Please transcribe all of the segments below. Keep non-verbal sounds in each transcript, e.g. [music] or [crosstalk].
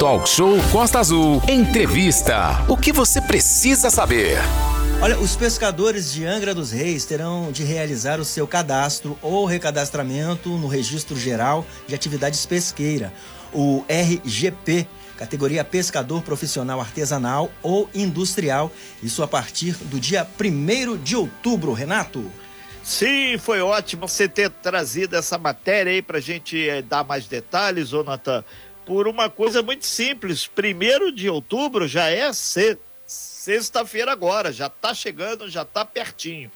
Talk Show Costa Azul. Entrevista. O que você precisa saber? Olha, os pescadores de Angra dos Reis terão de realizar o seu cadastro ou recadastramento no Registro Geral de Atividades Pesqueira, o RGP, categoria pescador profissional artesanal ou industrial, isso a partir do dia 1 de outubro, Renato. Sim, foi ótimo você ter trazido essa matéria aí para a gente eh, dar mais detalhes, Jonathan, por uma coisa muito simples. Primeiro de outubro já é sexta-feira agora, já está chegando, já está pertinho.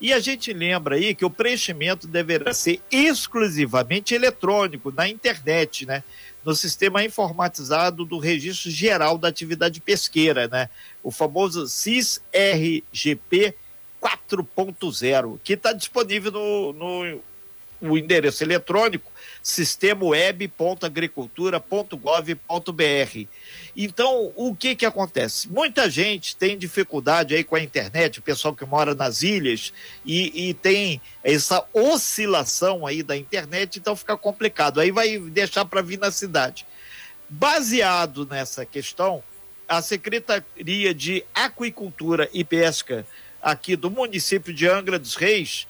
E a gente lembra aí que o preenchimento deverá ser exclusivamente eletrônico, na internet, né? No sistema informatizado do Registro Geral da Atividade Pesqueira, né? O famoso CIS-RGP 4.0, que está disponível no, no, no endereço eletrônico sistemaweb.agricultura.gov.br. Então, o que que acontece? Muita gente tem dificuldade aí com a internet, o pessoal que mora nas ilhas, e, e tem essa oscilação aí da internet, então fica complicado. Aí vai deixar para vir na cidade. Baseado nessa questão, a Secretaria de Aquicultura e Pesca aqui do município de Angra dos Reis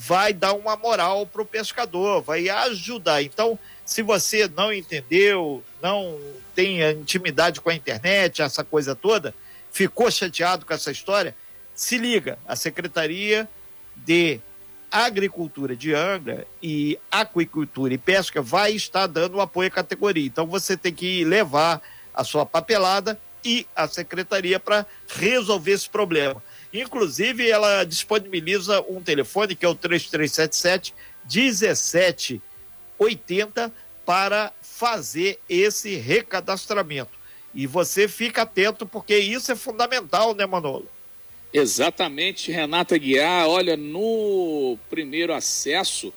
vai dar uma moral para o pescador, vai ajudar. Então, se você não entendeu, não tem intimidade com a internet, essa coisa toda, ficou chateado com essa história, se liga, a Secretaria de Agricultura de Angra e Aquicultura e Pesca vai estar dando apoio à categoria. Então você tem que levar a sua papelada e a secretaria para resolver esse problema. Inclusive, ela disponibiliza um telefone que é o 3377 1780 para fazer esse recadastramento. E você fica atento, porque isso é fundamental, né, Manolo? Exatamente, Renata Guiar. Olha, no primeiro acesso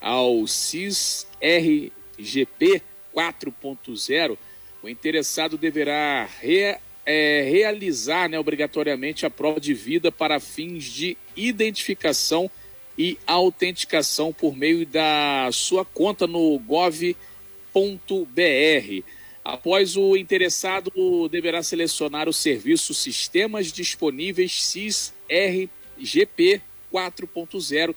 ao CIS RGP 4.0, o interessado deverá é, realizar né, obrigatoriamente a prova de vida para fins de identificação e autenticação por meio da sua conta no gov.br. Após o interessado deverá selecionar o serviço Sistemas Disponíveis SIS RGP 4.0,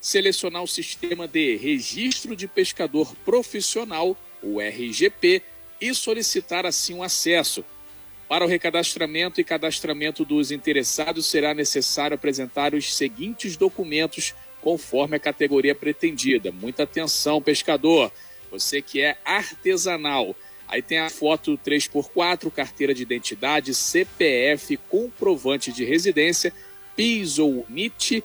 selecionar o sistema de Registro de Pescador Profissional, o RGP, e solicitar assim o acesso. Para o recadastramento e cadastramento dos interessados, será necessário apresentar os seguintes documentos conforme a categoria pretendida. Muita atenção, pescador. Você que é artesanal. Aí tem a foto 3x4, carteira de identidade, CPF, comprovante de residência, PIS ou NIT,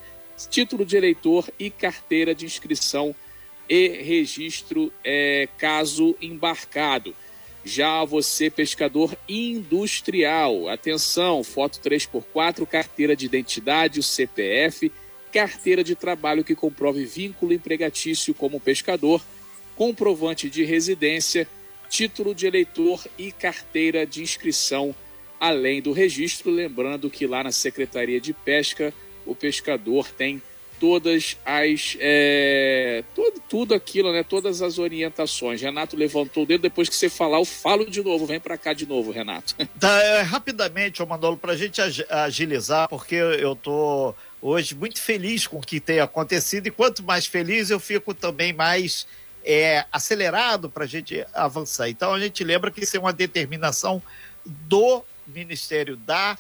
título de eleitor e carteira de inscrição e registro é, caso embarcado. Já você, pescador industrial, atenção, foto 3x4, carteira de identidade, o CPF, carteira de trabalho que comprove vínculo empregatício como pescador, comprovante de residência, título de eleitor e carteira de inscrição, além do registro. Lembrando que lá na Secretaria de Pesca, o pescador tem todas as. É, todo, tudo aquilo, né? Todas as orientações. Renato levantou o dedo, depois que você falar, eu falo de novo. Vem para cá de novo, Renato. [laughs] Tá, é, rapidamente, Manolo, para a gente agilizar, porque eu tô hoje muito feliz com o que tem acontecido, e quanto mais feliz eu fico também mais é, acelerado para a gente avançar. Então a gente lembra que isso é uma determinação do Ministério da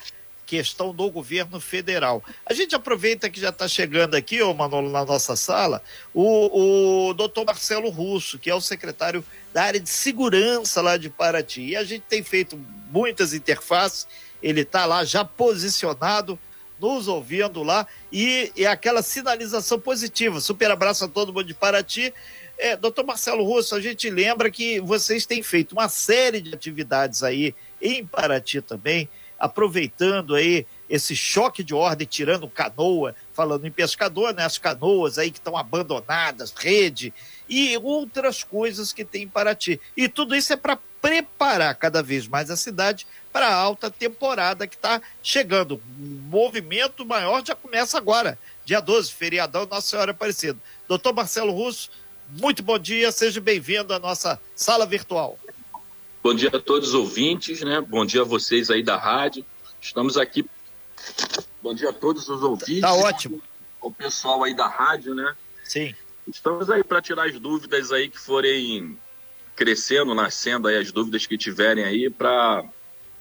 questão do governo federal. A gente aproveita que já está chegando aqui, ô Manolo, na nossa sala, o, o doutor Marcelo Russo, que é o secretário da área de segurança lá de Paraty. E a gente tem feito muitas interfaces, ele está lá já posicionado, nos ouvindo lá, e, e aquela sinalização positiva. Super abraço a todo mundo de Paraty. É, doutor Marcelo Russo, a gente lembra que vocês têm feito uma série de atividades aí em Paraty também, aproveitando aí esse choque de ordem, tirando canoa, falando em pescador, né? As canoas aí que estão abandonadas, rede e outras coisas que tem em Paraty. E tudo isso é para preparar cada vez mais a cidade para a alta temporada que está chegando. O movimento maior já começa agora, dia 12, feriadão Nossa Senhora Aparecida. Doutor Marcelo Russo, muito bom dia, seja bem-vindo à nossa sala virtual. Bom dia a todos os ouvintes, né? Bom dia a vocês aí da rádio. Estamos aqui. Bom dia a todos os ouvintes. Tá ótimo. O pessoal aí da rádio, né? Sim. Estamos aí para tirar as dúvidas aí que forem crescendo, nascendo aí as dúvidas que tiverem aí para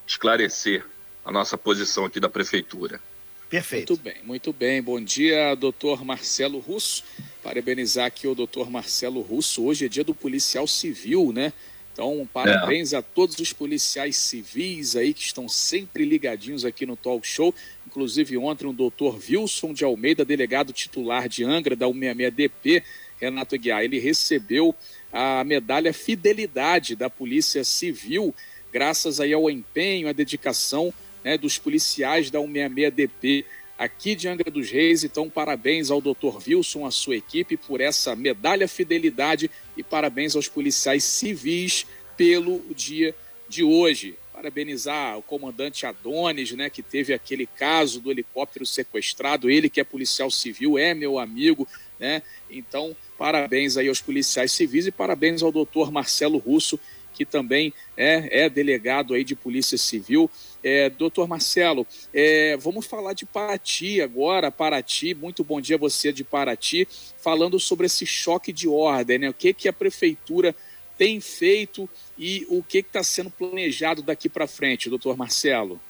esclarecer a nossa posição aqui da prefeitura. Perfeito. Muito bem, muito bem. Bom dia, doutor Marcelo Russo. Parabenizar aqui o doutor Marcelo Russo. Hoje é dia do policial civil, né? Então, parabéns é. a todos os policiais civis aí que estão sempre ligadinhos aqui no Talk Show. Inclusive, ontem o doutor Wilson de Almeida, delegado titular de Angra da 166DP, Renato Aguiar, ele recebeu a medalha Fidelidade da Polícia Civil, graças aí ao empenho, à dedicação né, dos policiais da 166DP aqui de Angra dos Reis. Então, parabéns ao Dr. Wilson, a sua equipe, por essa medalha fidelidade e parabéns aos policiais civis pelo dia de hoje. Parabenizar o comandante Adonis, né, que teve aquele caso do helicóptero sequestrado, ele que é policial civil, é meu amigo, né? Então, parabéns aí aos policiais civis e parabéns ao doutor Marcelo Russo, que também é, é delegado aí de Polícia Civil. É, doutor Marcelo, é, vamos falar de Paraty agora. Paraty, muito bom dia você de Paraty, falando sobre esse choque de ordem, né? O que, que a prefeitura tem feito e o que está sendo planejado daqui para frente, doutor Marcelo?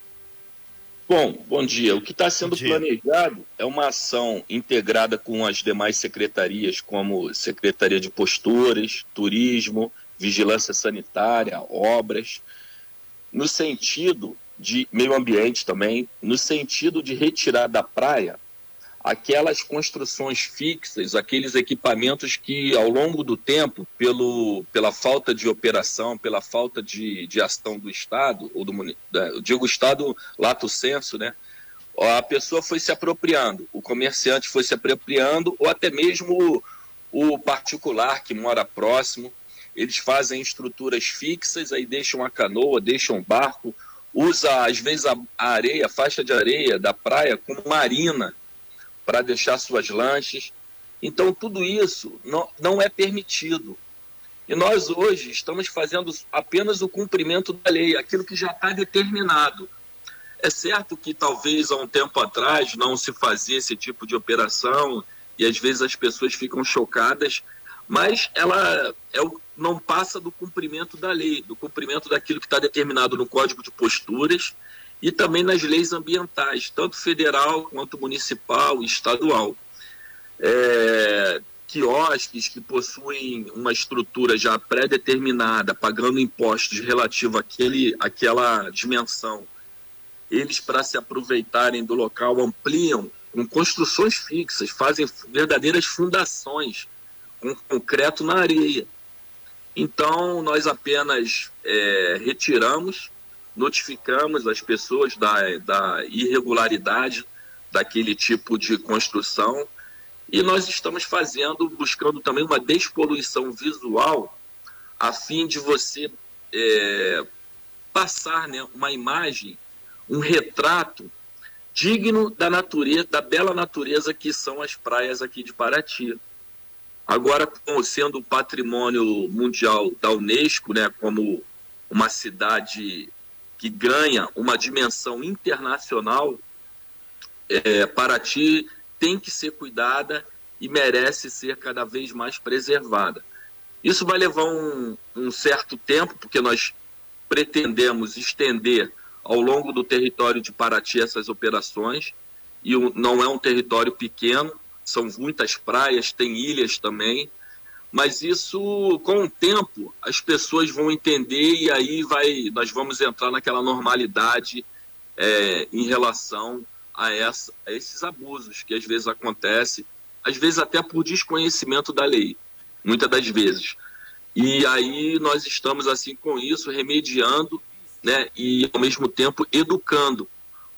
Bom, bom dia. O que está sendo planejado é uma ação integrada com as demais secretarias, como Secretaria de Posturas, Turismo, vigilância sanitária, obras, no sentido de meio ambiente também, no sentido de retirar da praia aquelas construções fixas, aqueles equipamentos que ao longo do tempo, pelo, pela falta de operação, pela falta de, de ação do Estado, ou do eu digo Estado lato senso, né? A pessoa foi se apropriando, o comerciante foi se apropriando, ou até mesmo o, o particular que mora próximo eles fazem estruturas fixas, aí deixam a canoa, deixam o barco, usa às vezes a areia, a faixa de areia da praia como marina para deixar suas lanchas. Então tudo isso não, não é permitido. E nós hoje estamos fazendo apenas o cumprimento da lei, aquilo que já está determinado. É certo que talvez há um tempo atrás não se fazia esse tipo de operação e às vezes as pessoas ficam chocadas, mas ela é o não passa do cumprimento da lei, do cumprimento daquilo que está determinado no Código de Posturas e também nas leis ambientais, tanto federal quanto municipal e estadual. É, quiosques que possuem uma estrutura já pré-determinada, pagando impostos relativos àquele, àquela dimensão, eles, para se aproveitarem do local, ampliam com construções fixas, fazem verdadeiras fundações com concreto na areia então, nós apenas é, retiramos, notificamos as pessoas da, da irregularidade daquele tipo de construção e nós estamos fazendo, buscando também uma despoluição visual a fim de você é, passar né, uma imagem, um retrato digno da natureza, da bela natureza que são as praias aqui de Paraty. Agora, sendo patrimônio mundial da Unesco, né, como uma cidade que ganha uma dimensão internacional, é, Paraty tem que ser cuidada e merece ser cada vez mais preservada. Isso vai levar um, um certo tempo, porque nós pretendemos estender ao longo do território de Paraty essas operações, e não é um território pequeno, são muitas praias, tem ilhas também, mas isso com o tempo as pessoas vão entender e aí vai nós vamos entrar naquela normalidade é, em relação a, essa, a esses abusos que às vezes acontecem, às vezes até por desconhecimento da lei, muitas das vezes. E aí nós estamos assim com isso remediando, né, e ao mesmo tempo educando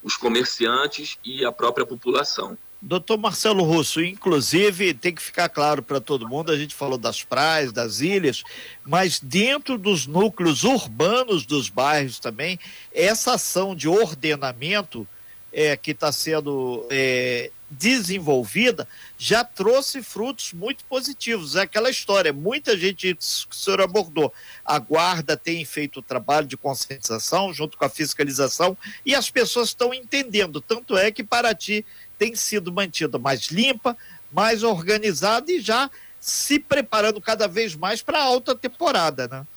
os comerciantes e a própria população. Doutor Marcelo Russo, inclusive, tem que ficar claro para todo mundo, a gente falou das praias, das ilhas, mas dentro dos núcleos urbanos dos bairros também, essa ação de ordenamento é, que está sendo é, desenvolvida já trouxe frutos muito positivos. É aquela história, muita gente, que o senhor abordou, a guarda tem feito o trabalho de conscientização junto com a fiscalização e as pessoas estão entendendo. Tanto é que Paraty tem sido mantida mais limpa, mais organizada e já se preparando cada vez mais para a alta temporada, né?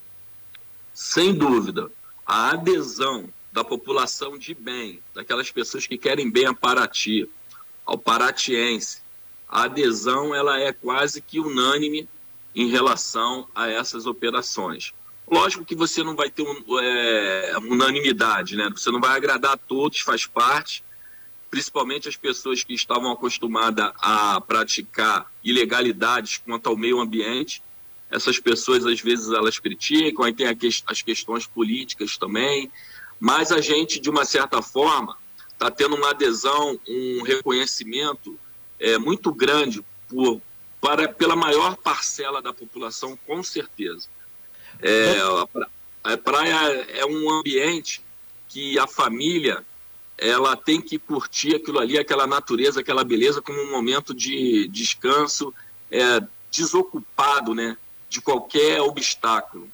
Sem dúvida. A adesão da população de bem, daquelas pessoas que querem bem a Paraty, ao paratiense, a adesão ela é quase que unânime em relação a essas operações. Lógico que você não vai ter um, é, unanimidade, né? Você não vai agradar a todos, faz parte, principalmente as pessoas que estavam acostumadas a praticar ilegalidades quanto ao meio ambiente. Essas pessoas, às vezes, elas criticam, aí tem as questões políticas também, mas a gente, de uma certa forma, está tendo uma adesão, um reconhecimento é, muito grande por, para, pela maior parcela da população, com certeza. É, a praia é um ambiente que a família ela tem que curtir aquilo ali, aquela natureza, aquela beleza, como um momento de descanso, é, desocupado né, de qualquer obstáculo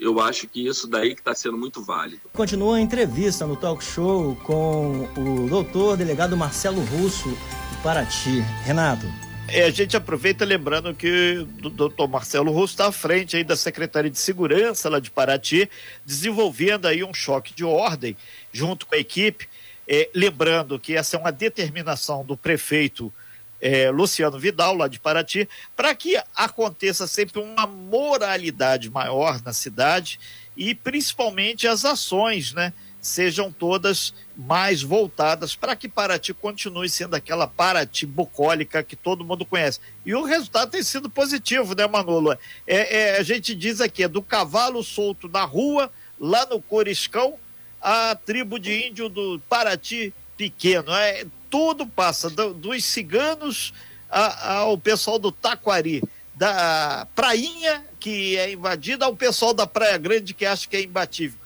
eu acho que isso daí que está sendo muito válido. Continua a entrevista no talk show com o doutor delegado Marcelo Russo de Paraty. Renato. É, a gente aproveita lembrando que o doutor Marcelo Russo está à frente aí da Secretaria de Segurança lá de Paraty, desenvolvendo aí um choque de ordem junto com a equipe. É, lembrando que essa é uma determinação do prefeito é, Luciano Vidal, lá de Paraty, para que aconteça sempre uma moralidade maior na cidade e principalmente as ações, né? Sejam todas mais voltadas para que Paraty continue sendo aquela Paraty bucólica que todo mundo conhece. E o resultado tem sido positivo, né, Manolo? É, é, a gente diz aqui, é do cavalo solto na rua, lá no Coriscão, a tribo de índio do Paraty pequeno. É, tudo passa, do, dos ciganos a, ao pessoal do Taquari, da prainha que é invadida ao pessoal da Praia Grande que acha que é imbatível.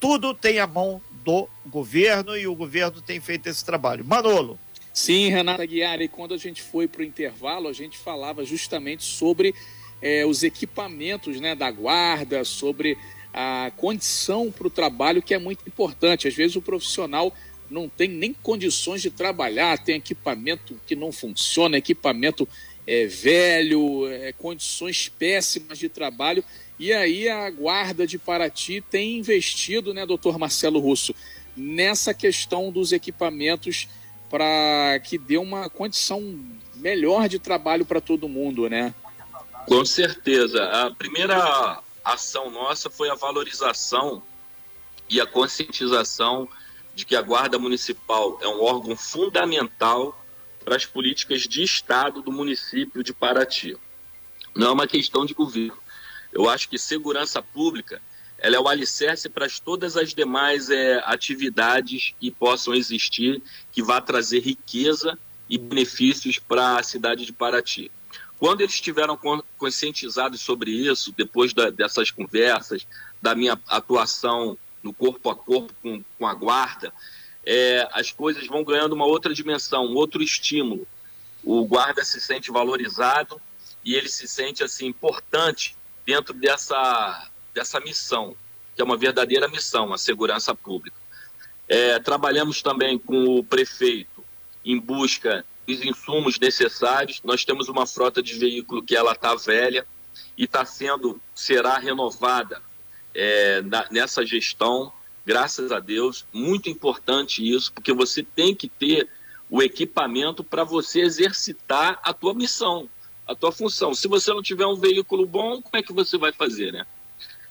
Tudo tem a mão do governo e o governo tem feito esse trabalho. Manolo. Sim, Renata Guiar, e quando a gente foi para o intervalo, a gente falava justamente sobre é, os equipamentos né, da guarda, sobre a condição para o trabalho, que é muito importante. Às vezes o profissional não tem nem condições de trabalhar, tem equipamento que não funciona, equipamento é, velho, é, condições péssimas de trabalho. E aí a guarda de Paraty tem investido, né, doutor Marcelo Russo, nessa questão dos equipamentos para que dê uma condição melhor de trabalho para todo mundo, né? Com certeza. A primeira ação nossa foi a valorização e a conscientização de que a Guarda Municipal é um órgão fundamental para as políticas de Estado do município de Paraty. Não é uma questão de governo. Eu acho que segurança pública ela é o alicerce para todas as demais é, atividades que possam existir, que vá trazer riqueza e benefícios para a cidade de Paraty. Quando eles estiveram conscientizados sobre isso, depois da, dessas conversas, da minha atuação no corpo a corpo com, com a guarda, é, as coisas vão ganhando uma outra dimensão, um outro estímulo. O guarda se sente valorizado e ele se sente assim importante dentro dessa, dessa missão, que é uma verdadeira missão, a segurança pública. É, trabalhamos também com o prefeito em busca dos insumos necessários. Nós temos uma frota de veículo que ela está velha e está sendo será renovada é, na, nessa gestão, graças a Deus. Muito importante isso, porque você tem que ter o equipamento para você exercitar a tua missão, a tua função. Se você não tiver um veículo bom, como é que você vai fazer, né?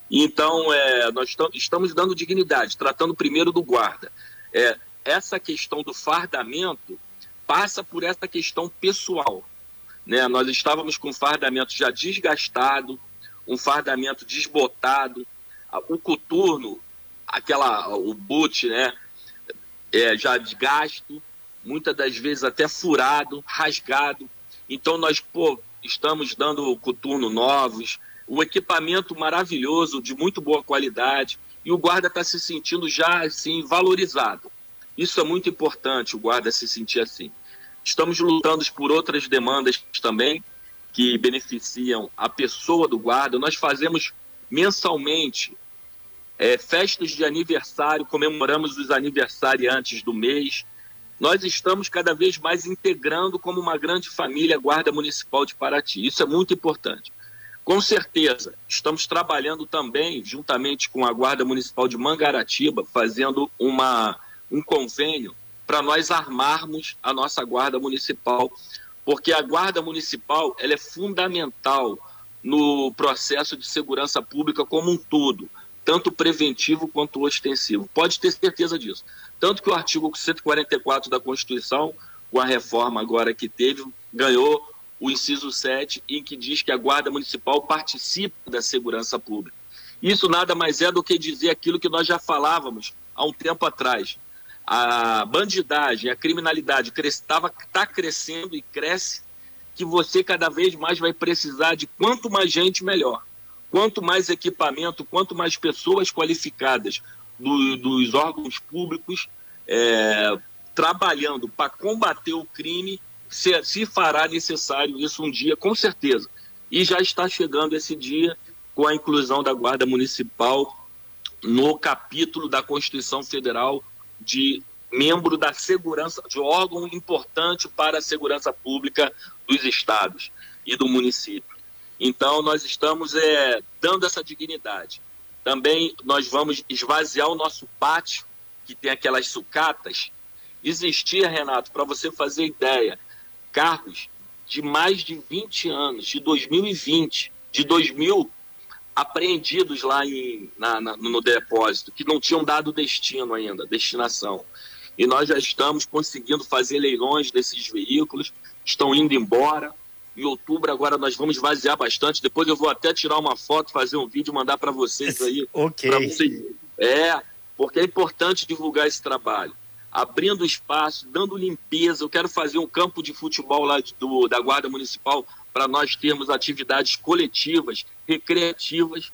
Então, é, nós estamos dando dignidade, tratando primeiro do guarda. É, essa questão do fardamento passa por essa questão pessoal. Né? Nós estávamos com um fardamento já desgastado, um fardamento desbotado, o coturno, aquela, o boot, né, é, já desgasto, muitas das vezes até furado, rasgado. Então nós, pô, estamos dando coturno novos, um equipamento maravilhoso, de muito boa qualidade, e o guarda está se sentindo já assim valorizado. Isso é muito importante, o guarda se sentir assim. Estamos lutando por outras demandas também que beneficiam a pessoa do guarda. Nós fazemos mensalmente é, festas de aniversário, comemoramos os aniversariantes do mês. Nós estamos cada vez mais integrando como uma grande família a Guarda Municipal de Paraty. Isso é muito importante. Com certeza, estamos trabalhando também, juntamente com a Guarda Municipal de Mangaratiba, fazendo uma, um convênio para nós armarmos a nossa Guarda Municipal, porque a Guarda Municipal ela é fundamental no processo de segurança pública como um todo, tanto preventivo quanto ostensivo. Pode ter certeza disso. Tanto que o artigo 144 da Constituição, com a reforma agora que teve, ganhou o inciso 7, em que diz que a Guarda Municipal participa da segurança pública. Isso nada mais é do que dizer aquilo que nós já falávamos há um tempo atrás. A bandidagem, a criminalidade está tá crescendo e cresce, que você cada vez mais vai precisar de quanto mais gente, melhor. Quanto mais equipamento, quanto mais pessoas qualificadas do, dos órgãos públicos é, trabalhando para combater o crime, se, se fará necessário isso um dia, com certeza. E já está chegando esse dia com a inclusão da Guarda Municipal no capítulo da Constituição Federal de membro da segurança, de órgão importante para a segurança pública dos estados e do município. Então, nós estamos é, dando essa dignidade. Também nós vamos esvaziar o nosso pátio, que tem aquelas sucatas. Existia, Renato, para você fazer ideia, carros de mais de 20 anos, de 2020, de 2000, apreendidos lá em, na, na, no depósito, que não tinham dado destino ainda, destinação. E nós já estamos conseguindo fazer leilões desses veículos, estão indo embora. Em outubro agora nós vamos vaziar bastante. Depois eu vou até tirar uma foto, fazer um vídeo, mandar para vocês aí. ok. Vocês... É, porque é importante divulgar esse trabalho abrindo espaço, dando limpeza. Eu quero fazer um campo de futebol lá do, da Guarda Municipal para nós termos atividades coletivas, recreativas,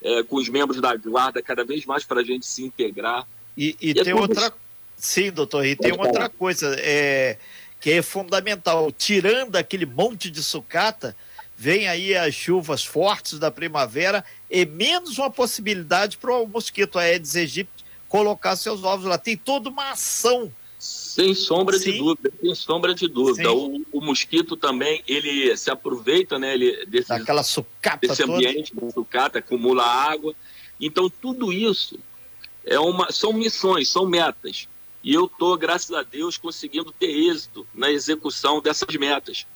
é, com os membros da Guarda, cada vez mais para a gente se integrar. E, e, e tem é outra. Sim, doutor, e tem outra coisa é, que é fundamental. Tirando aquele monte de sucata, vem aí as chuvas fortes da primavera e menos uma possibilidade para o mosquito Aedes aegypti colocar seus ovos lá. Tem toda uma ação. Sem sombra Sim. de dúvida, sem sombra de dúvida. O, o, mosquito também, ele se aproveita, né, ele, desse, Daquela sucata desse ambiente, da sucata, acumula água. Então, tudo isso é uma, são missões, são metas. E eu estou, graças a Deus, conseguindo ter êxito na execução dessas metas.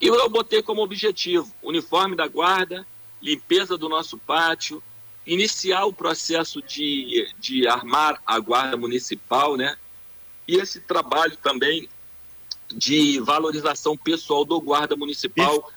E eu botei como objetivo uniforme da guarda, limpeza do nosso pátio, iniciar o processo de, de armar a guarda municipal, né? E esse trabalho também de valorização pessoal do guarda municipal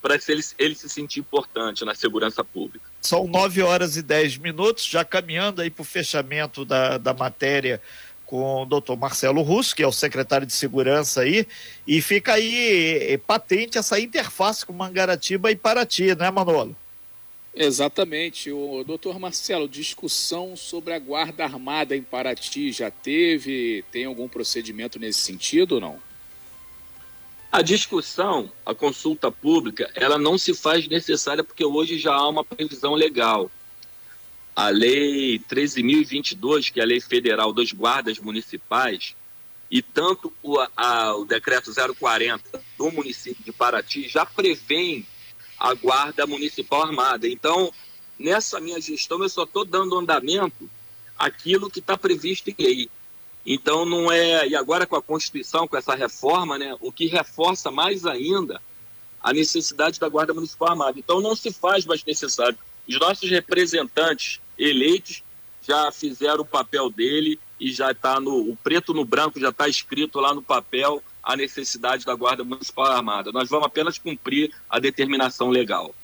para ele, ele se sentir importante na segurança pública. São nove horas e dez minutos, já caminhando aí para o fechamento da, da matéria com o doutor Marcelo Russo, que é o secretário de Segurança aí, e fica aí é, patente essa interface com Mangaratiba e Paraty, né, Manolo? Exatamente. O doutor Marcelo, discussão sobre a guarda armada em Paraty já teve? Tem algum procedimento nesse sentido ou não? A discussão, a consulta pública, ela não se faz necessária porque hoje já há uma previsão legal. A Lei 13.022, que é a Lei Federal dos Guardas Municipais, e tanto o, a, o Decreto 040 do município de Paraty já prevêem a Guarda Municipal Armada. Então, nessa minha gestão, eu só estou dando andamento aquilo que está previsto em lei. Então, não é. E agora com a Constituição, com essa reforma, né, o que reforça mais ainda a necessidade da Guarda Municipal Armada. Então, não se faz mais necessário. Os nossos representantes eleitos já fizeram o papel dele e já está no. O preto no branco já está escrito lá no papel a necessidade da Guarda Municipal Armada. Nós vamos apenas cumprir a determinação legal.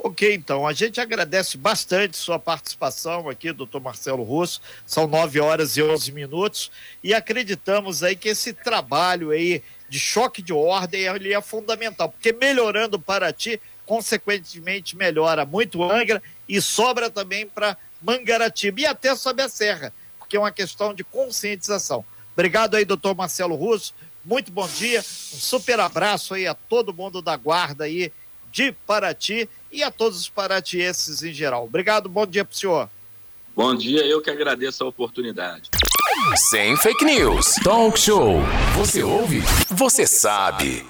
Ok, então, a gente agradece bastante sua participação aqui, doutor Marcelo Russo. São 9 horas e 11 minutos e acreditamos aí que esse trabalho aí de choque de ordem ele é fundamental, porque melhorando para ti, consequentemente melhora muito Angra e sobra também para Mangaratiba e até sob a serra, porque é uma questão de conscientização. Obrigado aí, doutor Marcelo Russo muito bom dia, um super abraço aí a todo mundo da guarda aí de Paraty e a todos os paratienses em geral. Obrigado, bom dia para o senhor. Bom dia, eu que agradeço a oportunidade. Sem fake news. Talk show. Você ouve? Você sabe.